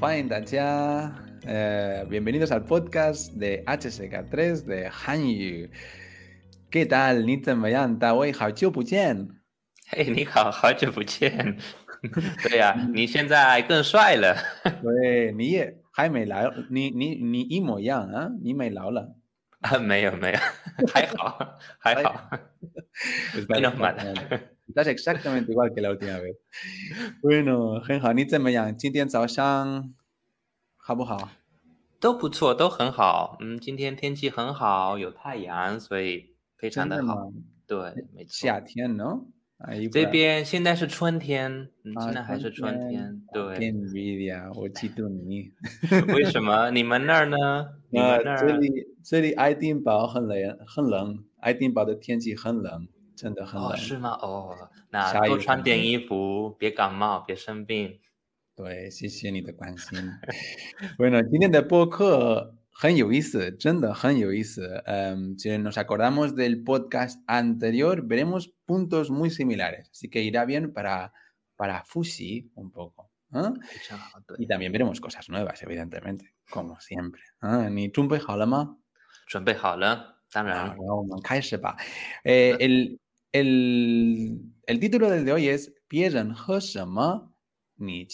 欢迎大家，呃，bienvenidos al podcast de HSK3 de Hanyu。¿Qué tal？你怎么样？大卫，好久不见。嘿，你好，好久不见。对呀，你现在更帅了。对，你也还没老，你你你一模一样啊，你没老了。啊，没有没有，还好还好。Menos mal. Estás exactamente igual que la última vez. Bueno，很好，你怎么样？今天早上好不好？都不错，都很好。嗯，今天天气很好，有太阳，所以非常的好。对，没错。夏天呢？这边现在是春天，嗯，现在还是春天。对。Envidia，我嫉妒你。为什么？你们那儿呢？呃，这里这里爱丁堡很冷，很冷。爱丁堡的天气很冷。真的很冷，是吗？哦，那多穿点衣服，别感冒，别生病。对，谢谢你的关心。bueno，今天的播客很有意思，真的很有意思。嗯，si nos acordamos del podcast anterior, veremos puntos muy similares, así que irá bien para para fusi un poco. Y también veremos cosas nuevas, evidentemente, como siempre. 你准备好了吗？准备好了，当然。然后我们开始吧。呃，el el, el título del de hoy es Pierden ni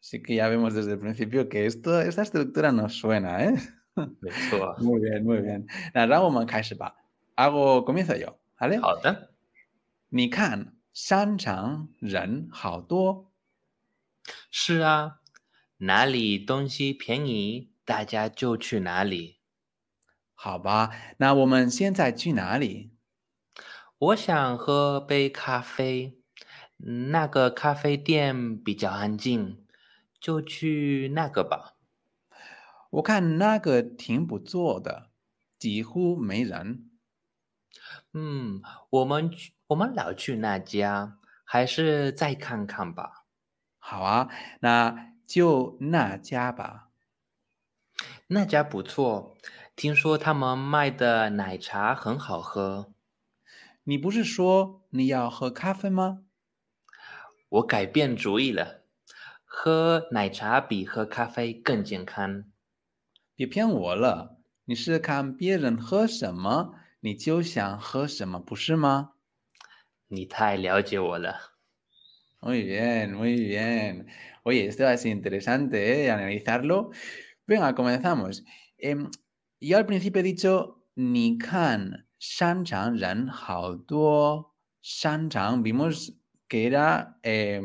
Así que ya vemos desde el principio que esto, esta estructura nos suena, ¿eh? muy bien, muy bien. Hago, comienzo yo, ¿vale? 好的。你看，商场人好多。是啊，哪里东西便宜，大家就去哪里。好吧，那我们现在去哪里？ 我想喝杯咖啡，那个咖啡店比较安静，就去那个吧。我看那个挺不错的，几乎没人。嗯，我们去，我们老去那家，还是再看看吧。好啊，那就那家吧。那家不错，听说他们卖的奶茶很好喝。你不是说你要喝咖啡吗？我改变主意了，喝奶茶比喝咖啡更健康。别骗我了，你是看别人喝什么，你就想喝什么，不是吗？你太了解我了。Muy bien, muy bien. Oye, esto es interesante, ¿eh? Analizarlo. Venga, comenzamos. Yo al principio he dicho ni can. Shan Chang Ran Hao Duo. Shan Chang, vimos que era eh,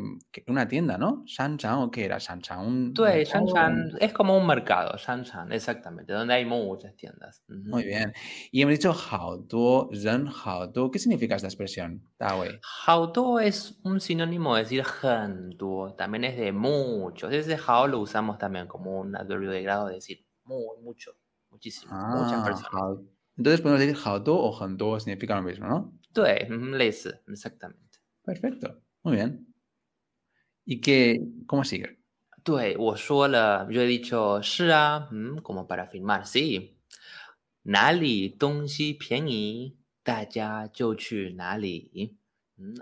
una tienda, ¿no? Shan Chang o qué era Shan Chang. Un, Due, Shan es como un mercado, Shan Chan, exactamente, donde hay muchas tiendas. Uh -huh. Muy bien. Y hemos dicho Hao Duo, Ren Hao Duo. ¿Qué significa esta expresión? Hao Duo es un sinónimo de decir Han Duo, también es de muchos. Ese Hao lo usamos también como un adverbio de grado de decir muy, mucho, muchísimo, ah, muchas personas. Hao entonces podemos decir Haodo o Hando significa lo mismo, ¿no? Due, exactamente. Perfecto, muy bien. ¿Y qué, cómo sigue? Due, yo he dicho, sí, como para afirmar, sí. Nali, dongxi, pieni, daya, yo nali.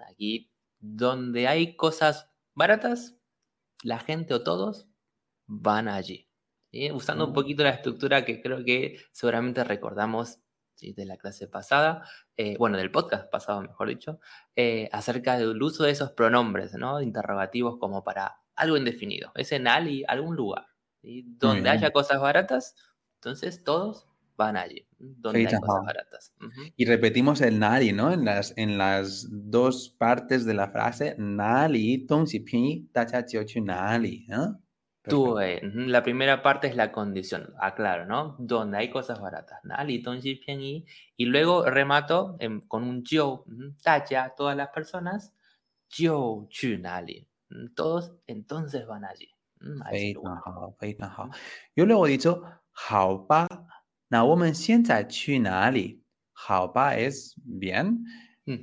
Aquí, donde hay cosas baratas, la gente o todos van allí. ¿Sí? Usando un mm. poquito la estructura que creo que seguramente recordamos de la clase pasada, eh, bueno, del podcast pasado, mejor dicho, eh, acerca del uso de esos pronombres, ¿no? Interrogativos como para algo indefinido. Es en ali, algún lugar. Donde haya cosas baratas, entonces todos van allí, donde hay cosas baratas. Y repetimos el nali, ¿no? En las, en las dos partes de la frase, nali, pi, tacha, nali, ¿no? 对，嗯，la primera parte es la condición, aclaro, ¿no? Donde hay cosas baratas, ¿nali? Y luego remato con un yo, tacha, todas las personas, yo, chu, nali. Todos entonces van allí. Yo luego he dicho, haoba, na woman sienta chu, nali. Es bien.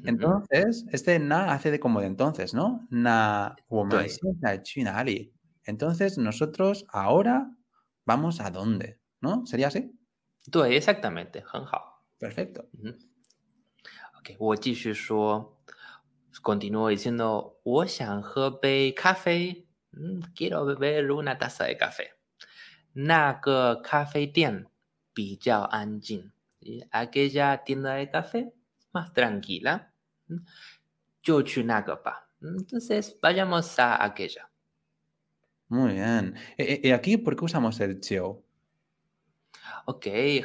Entonces, este na hace de como de entonces, ¿no? Na woman sienta chu, nali. ？entonces, nosotros ahora vamos a dónde, ¿no? ¿Sería así? Tú, exactamente, Perfecto. Ok, 我继续说，continúo diciendo, 我想喝杯咖啡， Mm, quiero beber una taza de café. 那个咖啡店比较安静。Aquella tienda de café más tranquila. Mm, entonces, vayamos a aquella. Muy bien. ¿Y e, e, aquí por qué usamos el chiu? Ok, eh,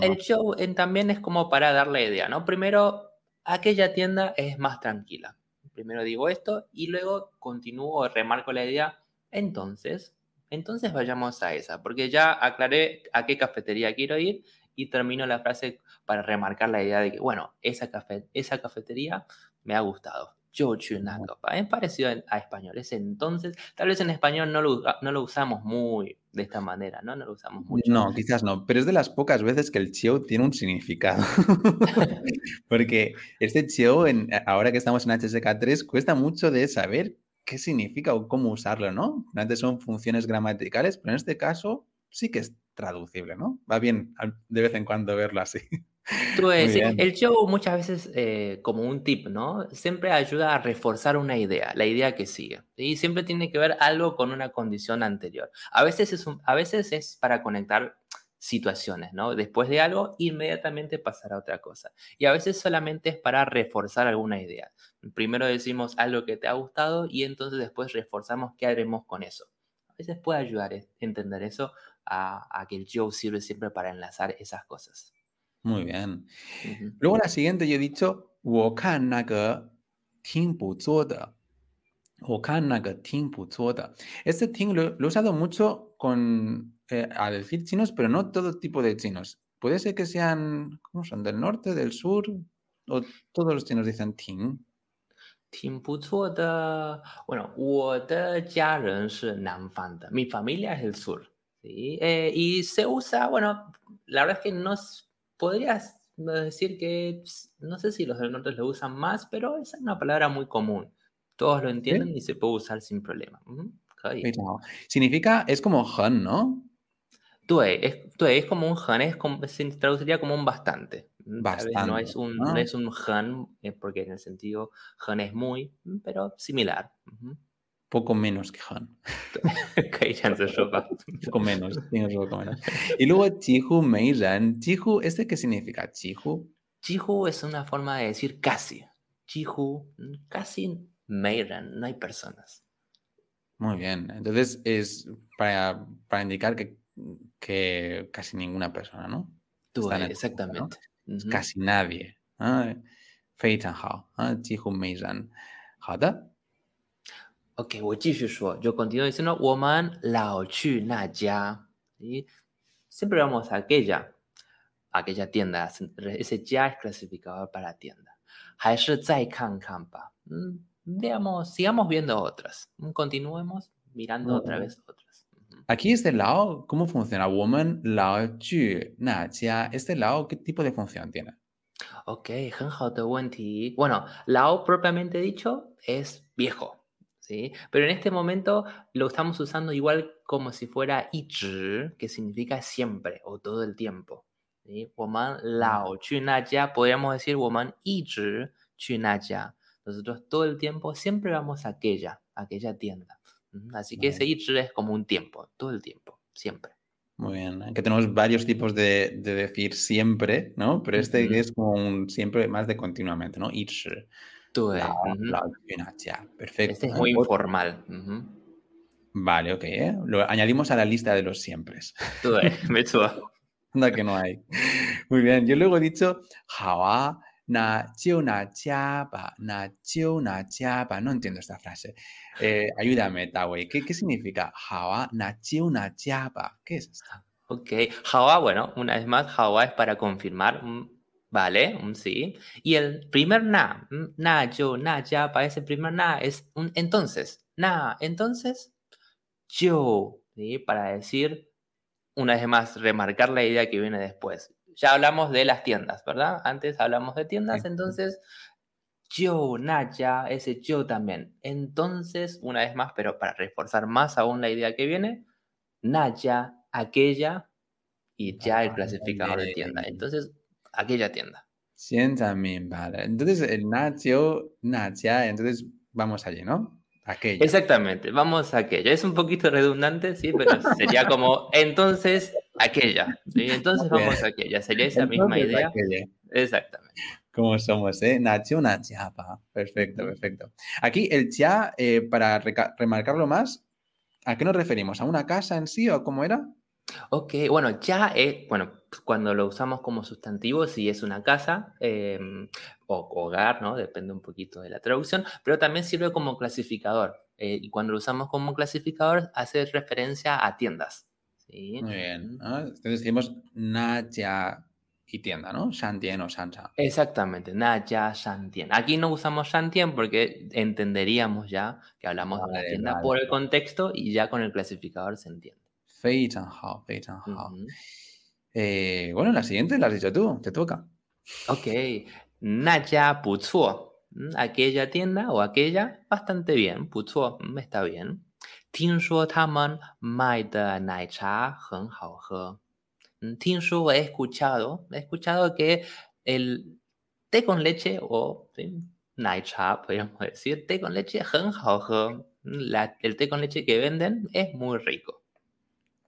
el show también es como para dar la idea, ¿no? Primero, aquella tienda es más tranquila. Primero digo esto y luego continúo, remarco la idea. Entonces, entonces vayamos a esa, porque ya aclaré a qué cafetería quiero ir y termino la frase para remarcar la idea de que, bueno, esa, café, esa cafetería me ha gustado. Yo Es parecido a español. Es entonces, tal vez en español no lo, no lo usamos muy de esta manera, ¿no? No lo usamos mucho. No, quizás no, pero es de las pocas veces que el chiu tiene un significado. Porque este chiu, en, ahora que estamos en HSK3, cuesta mucho de saber qué significa o cómo usarlo, ¿no? Antes son funciones gramaticales, pero en este caso sí que es traducible, ¿no? Va bien de vez en cuando verlo así. El show muchas veces, eh, como un tip, ¿no? Siempre ayuda a reforzar una idea, la idea que sigue. Y siempre tiene que ver algo con una condición anterior. A veces es, a veces es para conectar situaciones, ¿no? Después de algo, inmediatamente pasar a otra cosa. Y a veces solamente es para reforzar alguna idea. Primero decimos algo que te ha gustado y entonces después reforzamos qué haremos con eso. A veces puede ayudar a entender eso, a, que el show sirve siempre para enlazar esas cosas. Muy bien. Luego la siguiente yo he dicho, Este ting lo, he usado mucho con, eh, a decir chinos, pero no todo tipo de chinos. Puede ser que sean, ¿cómo son? ¿Del norte, del sur? ¿O todos los chinos dicen ting? 挺不错的。Bueno, 我的家人是南方的，mi familia es del sur. ¿sí? Eh, y se usa, bueno, la verdad es que no podrías decir que, no sé si los del norte lo usan más, pero es una palabra muy común. Todos lo entienden y se puede usar sin problema. Significa, es como han, ¿no? Tue, es, es como un han, es como, se traduciría como un bastante. Bastante. No es un, no es un han, eh, porque en el sentido han es muy, pero similar. Poco menos que Han. poco menos, poco menos. Y luego Jihu Meiran. Jihu, ¿este qué significa? Jihu. Jihu es una forma de decir casi. Jihu, casi Meiran, no hay personas. Muy bien. Entonces es para, para indicar que, que, casi ninguna persona, ¿no? Tú, exactamente. Casi nadie. Ah, 非常好啊，几乎没人。好的。 Ok, yo continúo diciendo, woman lao chu na ya. Siempre vamos a aquella, aquella tienda. Ese ya es clasificador para tienda. Mm, veamos, sigamos viendo otras. Continuemos mirando otra vez otras. Aquí este lao, ¿cómo funciona? Woman lao chu na ya. Este lao, ¿qué tipo de función tiene? Ok, Bueno, lao propiamente dicho es viejo. ¿Sí? Pero en este momento lo estamos usando igual como si fuera que significa siempre o todo el tiempo. ¿sí? lao podríamos decir Nosotros todo el tiempo siempre vamos a aquella, aquella tienda. Así que ese zhi es como un tiempo, todo el tiempo, siempre. Muy bien, que tenemos varios tipos de, decir siempre, ¿no? Pero este es como un siempre más de continuamente, ¿no? Zhi. Perfecto. Este es muy informal. Vale, ok. ¿eh? Lo añadimos a la lista de los siempre. me Anda que no hay. Muy bien. Yo luego he dicho, Hawa na na na na No entiendo esta frase. Eh, ayúdame, Tawei. ¿Qué, ¿Qué significa Hawa na na ¿Qué es esto? Ok. Hawa, bueno, una vez más, Hawa es para confirmar ¿Vale? Un sí. Y el primer na, na, yo, na, ya, para ese primer na es un entonces. Na, entonces, yo, ¿sí? Para decir, una vez más, remarcar la idea que viene después. Ya hablamos de las tiendas, ¿verdad? Antes hablamos de tiendas, entonces, yo, na, ya, ese yo también. Entonces, una vez más, pero para reforzar más aún la idea que viene, na, ya, aquella, y ya el clasificador de tienda. Entonces, aquella tienda. también, vale. Entonces, el Nacho, Nacha, entonces vamos allí, ¿no? aquella. Exactamente, vamos a aquella. Es un poquito redundante, sí, pero sería como entonces aquella. ¿sí? Entonces vamos a aquella. Sería esa misma idea. aquella. Exactamente. ¿Cómo somos, eh? Nació una chapa. Perfecto, perfecto. Aquí el cha, eh, para remarcarlo más, ¿a qué nos referimos? ¿A una casa en sí o cómo era? Ok, bueno, ya es, bueno, cuando lo usamos como sustantivo, sí es una casa em, o hogar, ¿no? Depende un poquito de la traducción, pero también sirve como clasificador. eh, y cuando lo usamos como clasificador, hace referencia a tiendas. ¿sí? Muy bien. ¿no? Entonces decimos Naja y tienda, ¿no? Shantien o Shancha. Exactamente, na ya shantien. Aquí no usamos shantien porque entenderíamos ya que hablamos de una Vale, tienda vale. por el contexto y ya con el clasificador se entiende. 非常好，非常好。 Ujú. Eh, bueno, la siguiente la has dicho tú, te toca. Ok, na ya puzuo. Aquella tienda o aquella, bastante bien. Puzuo, mm, está bien. 听说他们卖的奶茶很好喝。Mm, 听说 he escuchado, he escuchado que el té con leche o ¿sí? naicha, podríamos decir, té con leche 很好喝. La- el té con leche que venden es muy rico.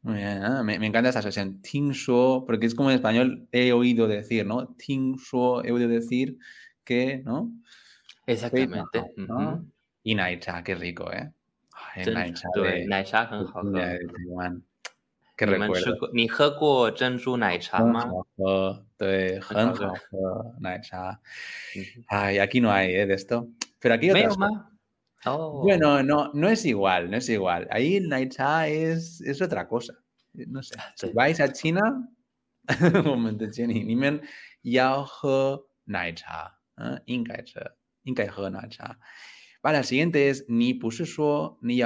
Muy me, me, encanta esa expresión. Ting shuo, porque es como en español he oído decir, ¿no? Ting shuo, he oído decir que, ¿no? Exactamente. Y ¿no? uh. Naicha, qué rico, ¿eh? Ay, Naicha. De, Naicha, de, de, ¿Qué recuerdo? ¿Ni Ay, aquí no hay ¿eh? de esto. Pero aquí otras. Oh. Bueno, no, no es igual, no es igual. Ahí Naicha es, es otra cosa. Eh, no sé. Ah, si vais a China, Vale, la siguiente es ni pushishuo, ni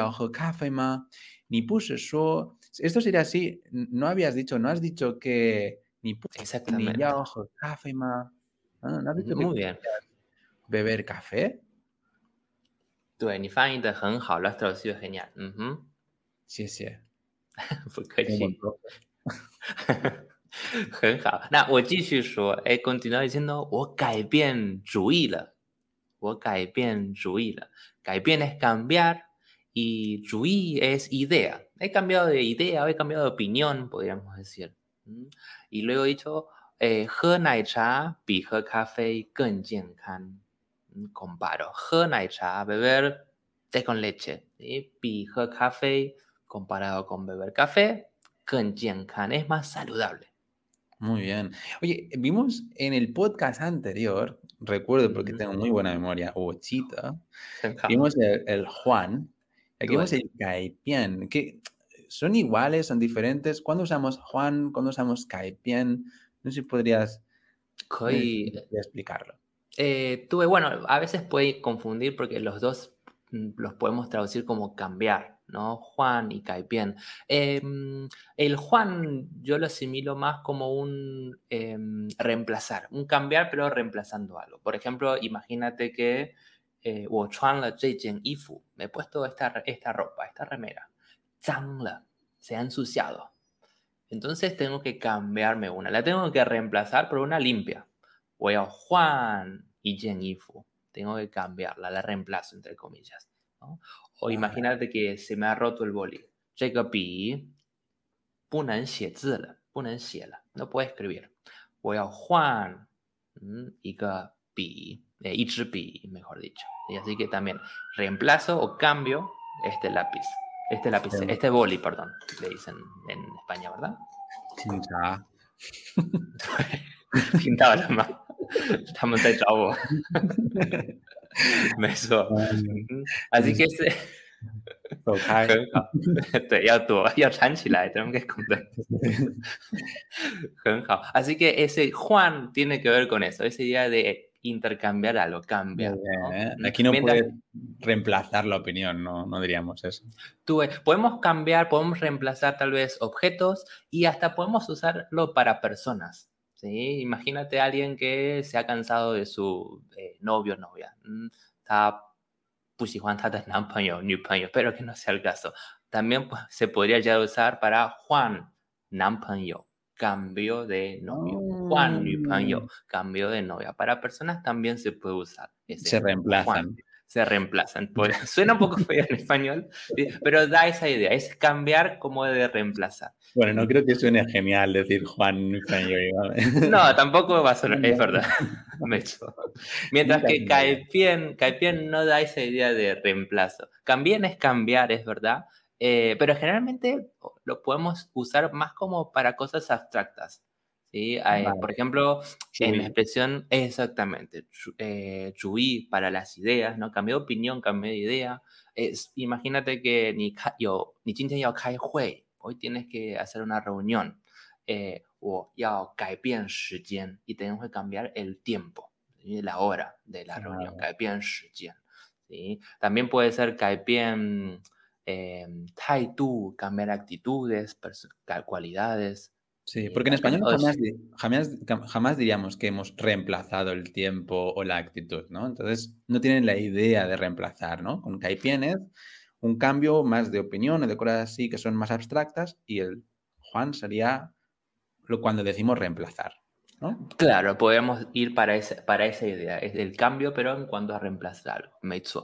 ma, ni pushishuo. Esto sería así, no habías dicho, no has dicho que ni Exactamente. ni ma. ¿eh? No has dicho Muy que bien. beber café. 对你翻译的很好 traducido genial. 嗯哼，谢谢。不客气。很好，那我继续说，哎 diciendo，我改变主意了，我改变主意了。改变 es cambiar y 主意 es idea. He cambiado de idea, he cambiado de opinión, podríamos decir. ¿Mm? Y luego he dicho, eh, 喝奶茶比喝咖啡更健康。comparo. Beber té con leche. Pi café comparado con beber café, con es más saludable. Muy bien. Oye, vimos en el podcast anterior, recuerdo porque tengo muy buena memoria, o vimos el, Juan, aquí vimos el Caipián, que son iguales, son diferentes. ¿Cuándo usamos Juan? ¿Cuándo usamos Caipián? No sé si podrías explicarlo. Eh, tuve, bueno, a veces puede confundir porque los dos mm, los podemos traducir como cambiar, ¿no? Juan y Caipien. Eh, em, el Juan yo lo asimilo más como un em, reemplazar, un cambiar pero reemplazando algo. Por ejemplo, imagínate que eh, wo me he puesto esta, ropa, esta remera. Se ha ensuciado. Entonces tengo que cambiarme una, la tengo que reemplazar por una limpia voy a Juan y Jen Tengo que cambiarla, la reemplazo, entre comillas. O imagínate que se me ha roto el boli. No puedo escribir. Voy a Juan mm, y eh, mejor dicho. Y así que también reemplazo o cambio este lápiz. Este lápiz, em. este boli, perdón, le dicen en España, ¿verdad? Pintaba. Pintaba la mano. 他们在找我。没错， Um, 嗯，así que ese 走开。很好，对，要躲，要缠起来，tenemos que esconder。很好，así que ese Juan tiene que ver con eso, esa idea de intercambiar algo, cambiar. Muy bien, ¿no? ¿eh? Mm, Aquí no mientras- puedes reemplazar la opinión, no, no diríamos eso. Tú, eh, podemos cambiar, podemos reemplazar tal vez objetos y hasta podemos usarlo para personas. ¿sí? Imagínate a alguien que se ha cansado de su eh, novio o novia. Mm, pues está pero que no sea el caso. También pues, se podría ya usar para Juan, Nampanyo, cambio de novio. Juan, Nupanyo, mm. cambio de novia. Para personas también se puede usar. Se reemplazan se reemplazan. Pues, suena un poco feo en español, pero da esa idea, es cambiar como de reemplazar. Bueno, no creo que suene genial decir Juan No, tampoco va a sonar, es verdad. Mientras que caipien, caipien no da esa idea de reemplazo. Cambien es cambiar, es verdad, eh, pero generalmente lo podemos usar más como para cosas abstractas. ¿Sí? Por ejemplo, en la expresión, exactamente, eh, para las ideas, ¿no? Cambié de opinión, cambié de idea. Es, imagínate que ni, yo, ni kai hui, hoy tienes que hacer una reunión, eh, o yao bien y tenemos que cambiar el tiempo, la hora de la reunión, bien ¿sí? También puede ser bien eh, cambiar actitudes, cualidades. Sí, porque en español jamás, jamás, diríamos que hemos reemplazado el tiempo o la actitud, ¿no? Entonces no tienen la idea de reemplazar, ¿no? Con Caipienes, un cambio más de opinión o de cosas así que son más abstractas y el Juan sería lo cuando decimos reemplazar. ¿No? Claro, podemos ir para, esa idea, es el cambio, pero en cuanto a reemplazar algo,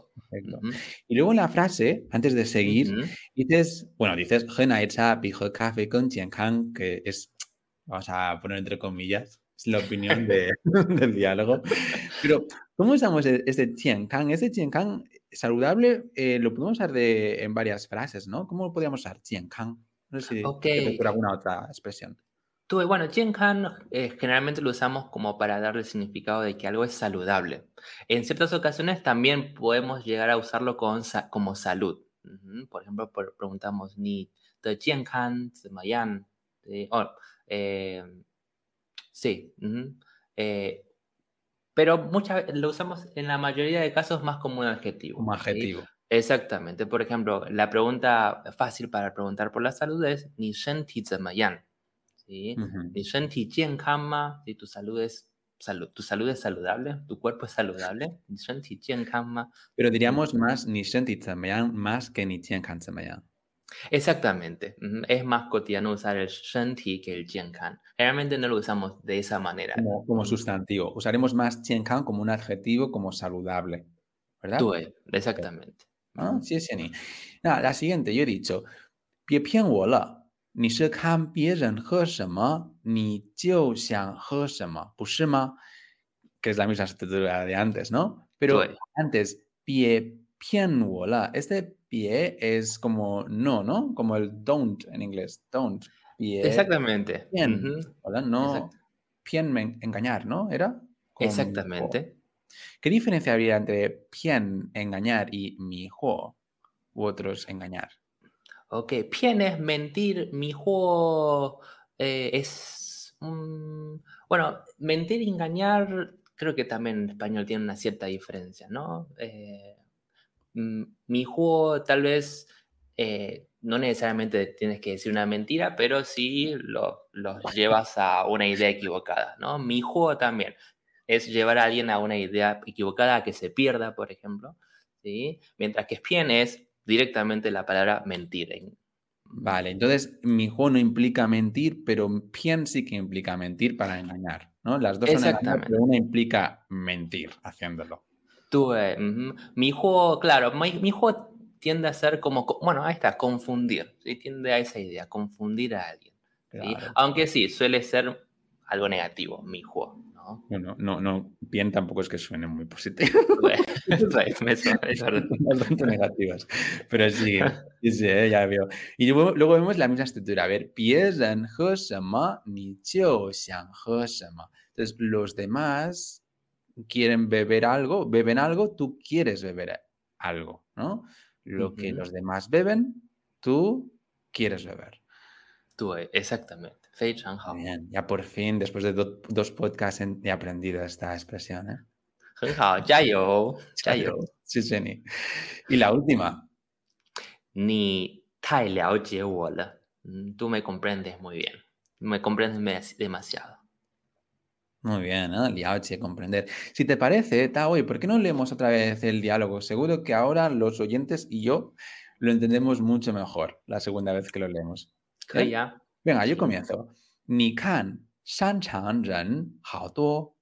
Y luego en la frase, antes de seguir, dices, bueno, dices, que es vamos a poner entre comillas, es la opinión del diálogo. Pero, ¿cómo usamos e-, este Tiankang? Este Tiankang saludable eh, lo podemos usar de, en varias frases, ¿no? ¿Cómo podríamos usar Tiankang? No sé si okay. alguna otra expresión. Tú, bueno, Tiankang eh, generalmente lo usamos como para darle el significado de que algo es saludable. En ciertas ocasiones también podemos llegar a usarlo con, como salud. Por ejemplo, preguntamos, ¿ni de Tiankang, Mayan? Eh, sí. Eh, pero muchas lo usamos en la mayoría de casos más como un adjetivo. Como adjetivo. Exactamente. Por ejemplo, la pregunta fácil para preguntar por la salud es ¿Ni senti zemayan? ¿Sí? ¿Ni senti ma? Si tu salud es salud, tu salud es saludable, tu cuerpo es saludable. ¿Ni senti ma? Pero diríamos más ni senti más que ni zemayan. Exactamente. Es más cotidiano usar el shanti que el jiankan. Generalmente no lo usamos de esa manera. Como, sustantivo. Usaremos más jiankan como un adjetivo, como saludable. ¿Verdad? Tú, exactamente. ¿Ah? Sí, sí, sí. la siguiente, yo he dicho, 别骗我了， 你是看别人喝什么，你就想喝什么，不是吗？Que es la misma estructura de antes, ¿no? Pero antes, 别骗我了, este pie es como no, ¿no? Como el don't en inglés, don't. Exactamente. Pien, No, pien engañar, ¿no? ¿Era? Exactamente. ¿Qué diferencia habría entre pien engañar y mi juego u otros engañar? Ok, pien es mentir, mi juego eh, es... bueno, mentir y engañar creo que también en español tiene una cierta diferencia, ¿no? Eh, Mm, mi juego tal vez eh, no necesariamente tienes que decir una mentira, pero sí lo llevas a una idea equivocada, ¿no? Mi juego también es llevar a alguien a una idea equivocada, a que se pierda, por ejemplo, ¿sí? Mientras que espien es directamente la palabra mentir. Vale, entonces mi juego no implica mentir, pero pien sí que implica mentir para engañar, ¿no? Las dos son engañar, pero una implica mentir haciéndolo. Mi juego, claro, mi, juego tiende a ser como, bueno, ahí está, confundir, tiende a esa idea, confundir a alguien. Aunque sí, suele ser algo negativo, mi juego. ¿No? Bueno, no, no, bien tampoco es que suene muy positivo. Bastante negativas. Pero sí, sí, eh, ya veo. Y luego, luego, vemos la misma estructura. A ver, ni Entonces, los demás quieren beber algo, beben algo, tú quieres beber algo, ¿no? Lo que los demás beben, tú quieres beber. Eh, exactamente. Bien, ya por fin, después de dos podcasts, he aprendido esta expresión. ¿eh? Y la última. Ni mm, Tú me comprendes muy bien. Me comprendes demasiado. Muy bien, ¿no? Liaoche, comprender. Si te parece, Tao, ¿por qué no leemos otra vez el diálogo? Seguro que ahora los oyentes y yo lo entendemos mucho mejor la segunda vez que lo leemos. ¿Eh? Venga, yo comienzo. Ni kan shan chang ren hao duo.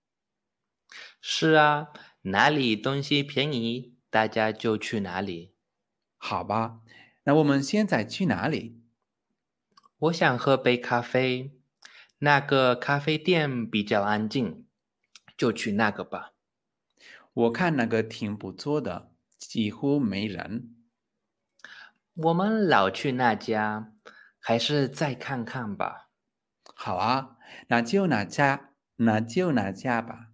是啊，哪里东西便宜，大家就去哪里。好吧，那我们现在去哪里？我想喝杯咖啡，那个咖啡店比较安静，就去那个吧。我看那个挺不错的，几乎没人。我们老去那家，还是再看看吧。好啊，那就哪家，那就哪家吧。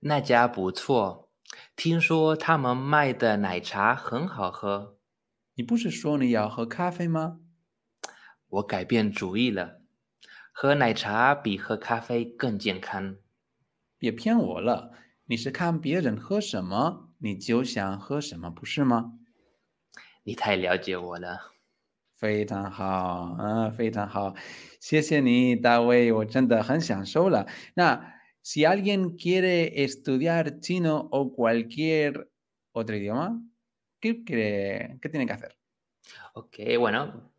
那家不错，听说他们卖的奶茶很好喝。你不是说你要喝咖啡吗？我改变主意了，喝奶茶比喝咖啡更健康。别骗我了，你是看别人喝什么，你就想喝什么，不是吗？你太了解我了。非常好啊，非常好，谢谢你，大卫，我真的很享受了。那 si alguien quiere estudiar chino o cualquier otro idioma, ¿qué, qué, qué tiene que hacer? Ok, bueno,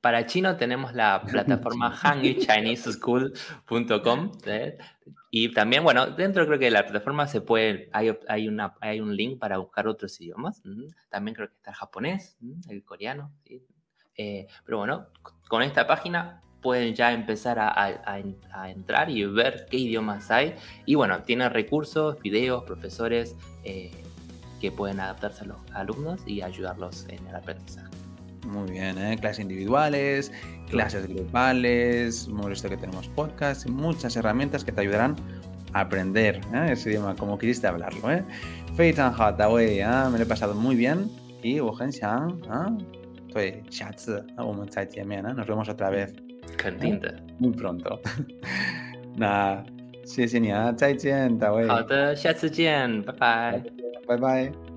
para chino tenemos la plataforma hangchuchineseschool.com ¿eh? y también, bueno, dentro creo que de la plataforma se puede, hay, hay, una, hay un link para buscar otros idiomas. También creo que está el japonés, el coreano. Eh, pero bueno, con esta página pueden ya empezar a, a, a, entrar y ver qué idiomas hay. Y bueno, tiene recursos, videos, profesores eh, que pueden adaptarse a los alumnos y ayudarlos en el aprendizaje. Muy bien, ¿eh? clases individuales, clases grupales, hemos visto que tenemos podcast, muchas herramientas que te ayudarán a aprender ¿eh? ese idioma como quisiste hablarlo. ¿eh? me lo he pasado muy bien y 会，下次我们再见面了！Nos vemos otra vez，肯定的，muy pronto。那谢谢你啊，再见，大卫。好的，下次见，拜拜，拜拜。